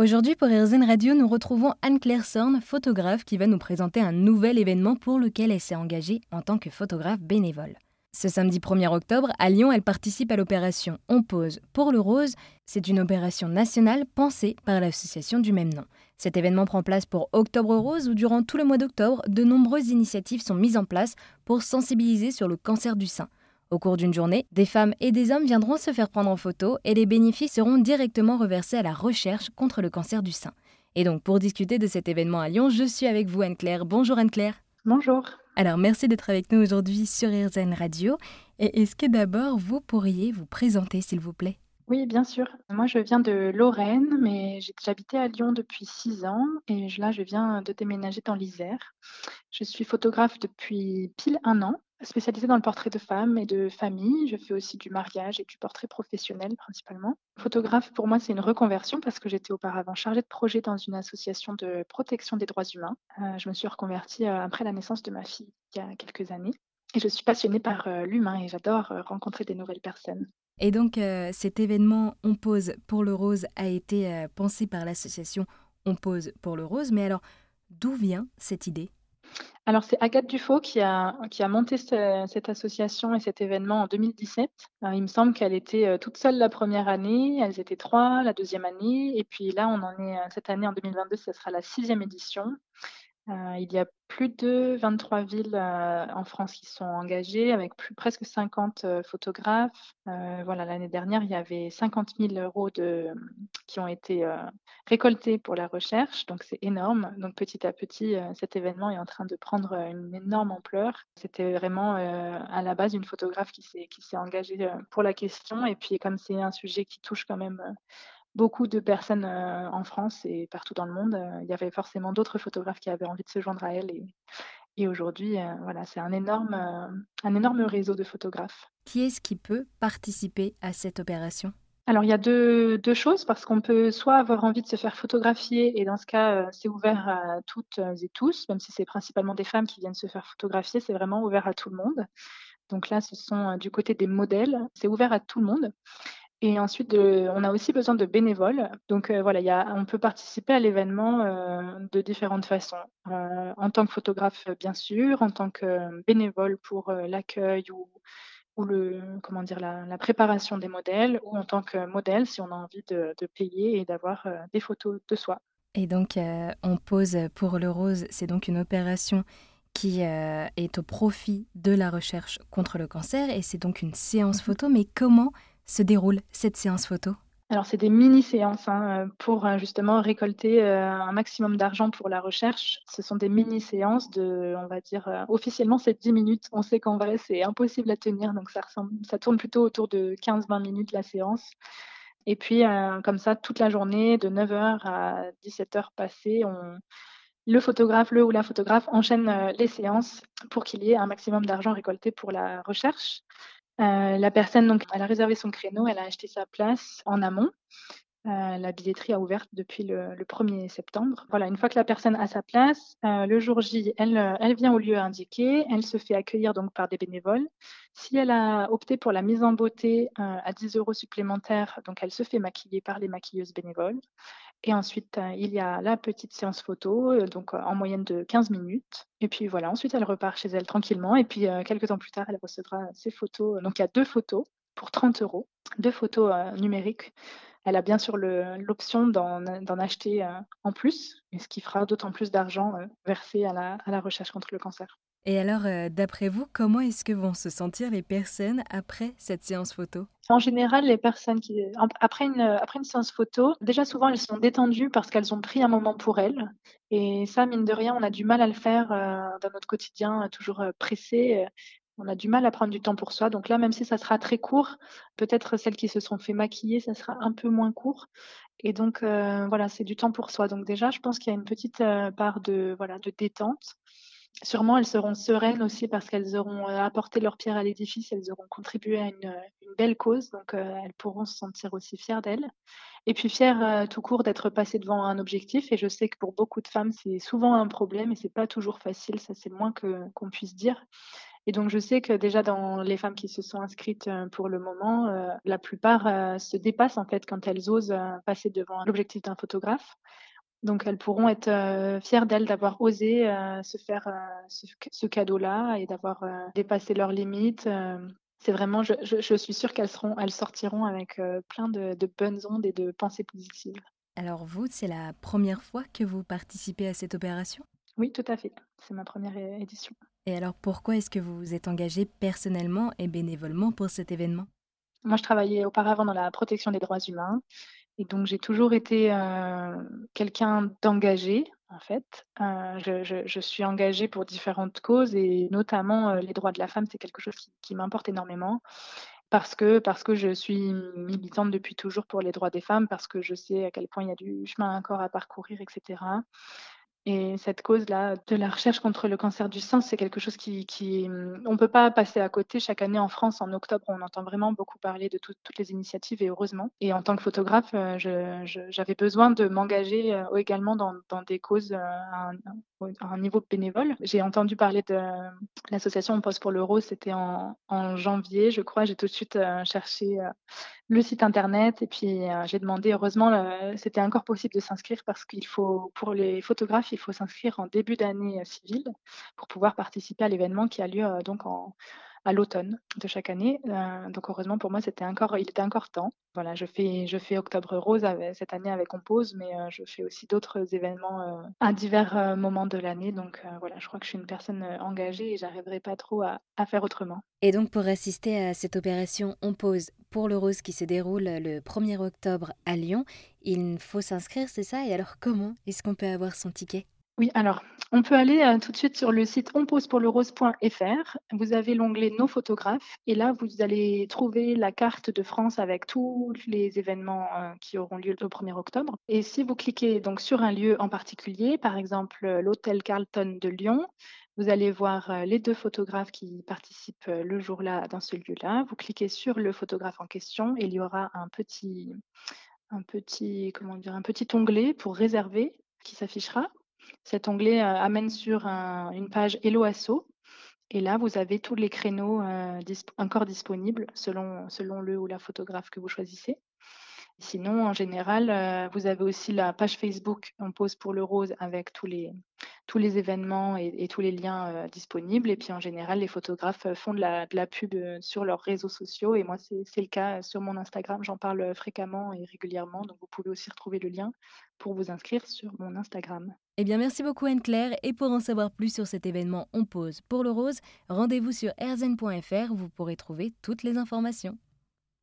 Aujourd'hui, pour RZN Radio, nous retrouvons Anne-Claire Sorn, photographe, qui va nous présenter un nouvel événement pour lequel elle s'est engagée en tant que photographe bénévole. Ce samedi 1er octobre, à Lyon, elle participe à l'opération On pose pour le rose. C'est une opération nationale pensée par l'association du même nom. Cet événement prend place pour Octobre Rose où durant tout le mois d'octobre, de nombreuses initiatives sont mises en place pour sensibiliser sur le cancer du sein. Au cours d'une journée, des femmes et des hommes viendront se faire prendre en photo et les bénéfices seront directement reversés à la recherche contre le cancer du sein. Et donc pour discuter de cet événement à Lyon, je suis avec vous Anne-Claire. Bonjour Anne-Claire. Bonjour. Alors merci d'être avec nous aujourd'hui sur RZN Radio. Et est-ce que d'abord vous pourriez vous présenter s'il vous plaît? Oui, bien sûr. Moi, je viens de Lorraine, mais j'habitais à Lyon depuis six ans et là, je viens de déménager dans l'Isère. Je suis photographe depuis pile un an spécialisée dans le portrait de femmes et de famille. Je fais aussi du mariage et du portrait professionnel principalement. Photographe, pour moi, c'est une reconversion parce que j'étais auparavant chargée de projet dans une association de protection des droits humains. Euh, je me suis reconvertie euh, après la naissance de ma fille il y a quelques années. Et je suis passionnée par euh, l'humain et j'adore rencontrer des nouvelles personnes. Et donc cet événement On pose pour le rose a été pensé par l'association On pose pour le rose. Mais alors, d'où vient cette idée? Alors, c'est Agathe Dufaux qui a, monté cette association et cet événement en 2017. il me semble qu'elle était euh, toute seule la première année, elles étaient trois la deuxième année, et puis là, on en est euh, cette année en 2022, ce sera la sixième édition. Euh, il y a plus de 23 villes euh, en France qui sont engagées, avec plus, presque 50 euh, photographes. voilà, l'année dernière, il y avait 50 000 euros qui ont été récoltés pour la recherche, donc c'est énorme. Donc petit à petit, cet événement est en train de prendre une énorme ampleur. C'était vraiment à la base une photographe qui s'est engagée pour la question, et puis comme c'est un sujet qui touche quand même beaucoup de personnes euh, en France et partout dans le monde. Euh, il y avait forcément d'autres photographes qui avaient envie de se joindre à elle. Et, et aujourd'hui, euh, voilà, c'est un énorme, un énorme réseau de photographes. Qui est-ce qui peut participer à cette opération? Alors, il y a deux, deux choses, parce qu'on peut soit avoir envie de se faire photographier, et dans ce cas, c'est ouvert à toutes et tous, même si c'est principalement des femmes qui viennent se faire photographier, c'est vraiment ouvert à tout le monde. Donc là, ce sont du côté des modèles, c'est ouvert à tout le monde. Et ensuite, on a aussi besoin de bénévoles. Donc euh, voilà, y a, on peut participer à l'événement euh, de différentes façons. Euh, en tant que photographe, bien sûr, en tant que bénévole pour l'accueil ou, ou le, comment dire, la, préparation des modèles, ou en tant que modèle si on a envie de, de payer et d'avoir des photos de soi. Et donc, on pose pour le rose, c'est donc une opération qui est au profit de la recherche contre le cancer, et c'est donc une séance mmh photo. Mais comment se déroule cette séance photo alors, c'est des mini-séances hein, pour euh, justement récolter euh, un maximum d'argent pour la recherche. Ce sont des mini-séances de, on va dire, euh, officiellement, c'est 10 minutes. On sait qu'en vrai, c'est impossible à tenir, donc ça, ressemble, ça tourne plutôt autour de 15-20 minutes la séance. Et puis, comme ça, toute la journée, de 9h à 17h passées, le photographe, le ou la photographe enchaîne les séances pour qu'il y ait un maximum d'argent récolté pour la recherche. Euh, la personne, donc, elle a réservé son créneau, elle a acheté sa place en amont. Euh, la billetterie a ouvert depuis le, 1er septembre. Voilà, une fois que la personne a sa place, euh, le jour J, elle, elle vient au lieu indiqué, elle se fait accueillir donc par des bénévoles. Si elle a opté pour la mise en beauté à 10 euros supplémentaires, donc elle se fait maquiller par les maquilleuses bénévoles. Et ensuite, euh, il y a la petite séance photo, euh, donc euh, en moyenne de 15 minutes. Et puis voilà, ensuite elle repart chez elle tranquillement. Et puis quelques temps plus tard, elle recevra ses photos. Donc il y a deux photos pour 30 euros, deux photos numériques. Elle a bien sûr l'option d'en acheter en plus, ce qui fera d'autant plus d'argent versé à la, à la recherche contre le cancer. Et alors, euh, d'après vous, comment est-ce que vont se sentir les personnes après cette séance photo? En général, les personnes qui, après une, après une séance photo, déjà souvent elles sont détendues parce qu'elles ont pris un moment pour elles. Et ça, mine de rien, on a du mal à le faire euh, dans notre quotidien, toujours euh, pressé. On a du mal à prendre du temps pour soi. Donc là, même si ça sera très court, peut-être celles qui se sont fait maquiller, ça sera un peu moins court. Et donc, voilà, c'est du temps pour soi. Donc déjà, je pense qu'il y a une petite part de, détente. Sûrement, elles seront sereines aussi parce qu'elles auront euh, apporté leur pierre à l'édifice, elles auront contribué à une, belle cause, donc euh, elles pourront se sentir aussi fières d'elles. Et puis fières euh, tout court d'être passées devant un objectif. Et je sais que pour beaucoup de femmes, c'est souvent un problème et c'est pas toujours facile, ça c'est le moins que, qu'on puisse dire. Et donc, je sais que déjà dans les femmes qui se sont inscrites pour le moment, la plupart se dépassent en fait quand elles osent passer devant l'objectif d'un photographe. Donc, elles pourront être fières d'elles d'avoir osé se faire ce, cadeau-là et d'avoir dépassé leurs limites. c'est vraiment, je, suis sûre qu'elles seront, elles sortiront avec plein de, de bonnes ondes et de pensées positives. Alors vous, c'est la première fois que vous participez à cette opération? Oui, tout à fait. C'est ma première édition. Et alors pourquoi est-ce que vous vous êtes engagé personnellement et bénévolement pour cet événement? Moi, je travaillais auparavant dans la protection des droits humains. Et donc, j'ai toujours été euh, quelqu'un d'engagé, en fait. Euh, je, suis engagée pour différentes causes et notamment euh, les droits de la femme, c'est quelque chose qui, m'importe énormément parce que, parce que je suis militante depuis toujours pour les droits des femmes, parce que je sais à quel point il y a du chemin encore à parcourir, etc. Et cette cause-là de la recherche contre le cancer du sein, c'est quelque chose qui, qui on peut pas passer à côté. Chaque année en France, en octobre, on entend vraiment beaucoup parler de toutes les initiatives et heureusement. Et en tant que photographe, euh, j'avais besoin de m'engager euh, également dans, des causes euh, à un, niveau bénévole. J'ai entendu parler de l'association On pose pour l'euro, c'était en, janvier, je crois. J'ai tout de suite cherché le site internet et puis j'ai demandé. Heureusement, c'était encore possible de s'inscrire parce qu'il faut pour les photographes il faut s'inscrire en début d'année euh, civile pour pouvoir participer à l'événement qui a lieu euh, donc à l'automne de chaque année. Euh, donc heureusement pour moi, c'était encore, il était encore temps. Voilà, je fais, je fais Octobre Rose cette année avec Compose, mais je fais aussi d'autres événements à divers moments de l'année. Donc voilà, je crois que je suis une personne engagée et j'arriverai pas trop à, faire autrement. Et donc pour assister à cette opération On Pose pour le Rose qui se déroule le 1er octobre à Lyon, il faut s'inscrire, c'est ça? Et alors comment est-ce qu'on peut avoir son ticket? Oui, alors, on peut aller euh, tout de suite sur le site onposepourlerose.fr. Vous avez l'onglet Nos photographes et là, vous allez trouver la carte de France avec tous les événements euh, qui auront lieu le 1er octobre. Et si vous cliquez donc sur un lieu en particulier, par exemple l'hôtel Carlton de Lyon, vous allez voir euh, les deux photographes qui participent le jour-là dans ce lieu-là. Vous cliquez sur le photographe en question et il y aura un petit, un un petit onglet pour réserver qui s'affichera. Cet onglet euh, amène sur une page Hello Asso. Et là, vous avez tous les créneaux euh, encore disponibles selon, selon le ou la photographe que vous choisissez. Sinon, en général, euh, vous avez aussi la page Facebook On pose pour le rose avec tous les, événements et, tous les liens euh, disponibles. Et puis, en général, les photographes euh, font de la, pub sur leurs réseaux sociaux. Et moi, c'est le cas sur mon Instagram. J'en parle fréquemment et régulièrement. Donc, vous pouvez aussi retrouver le lien pour vous inscrire sur mon Instagram. Eh bien, merci beaucoup Anne-Claire. Et pour en savoir plus sur cet événement On pose pour le rose, rendez-vous sur erzen.fr où vous pourrez trouver toutes les informations.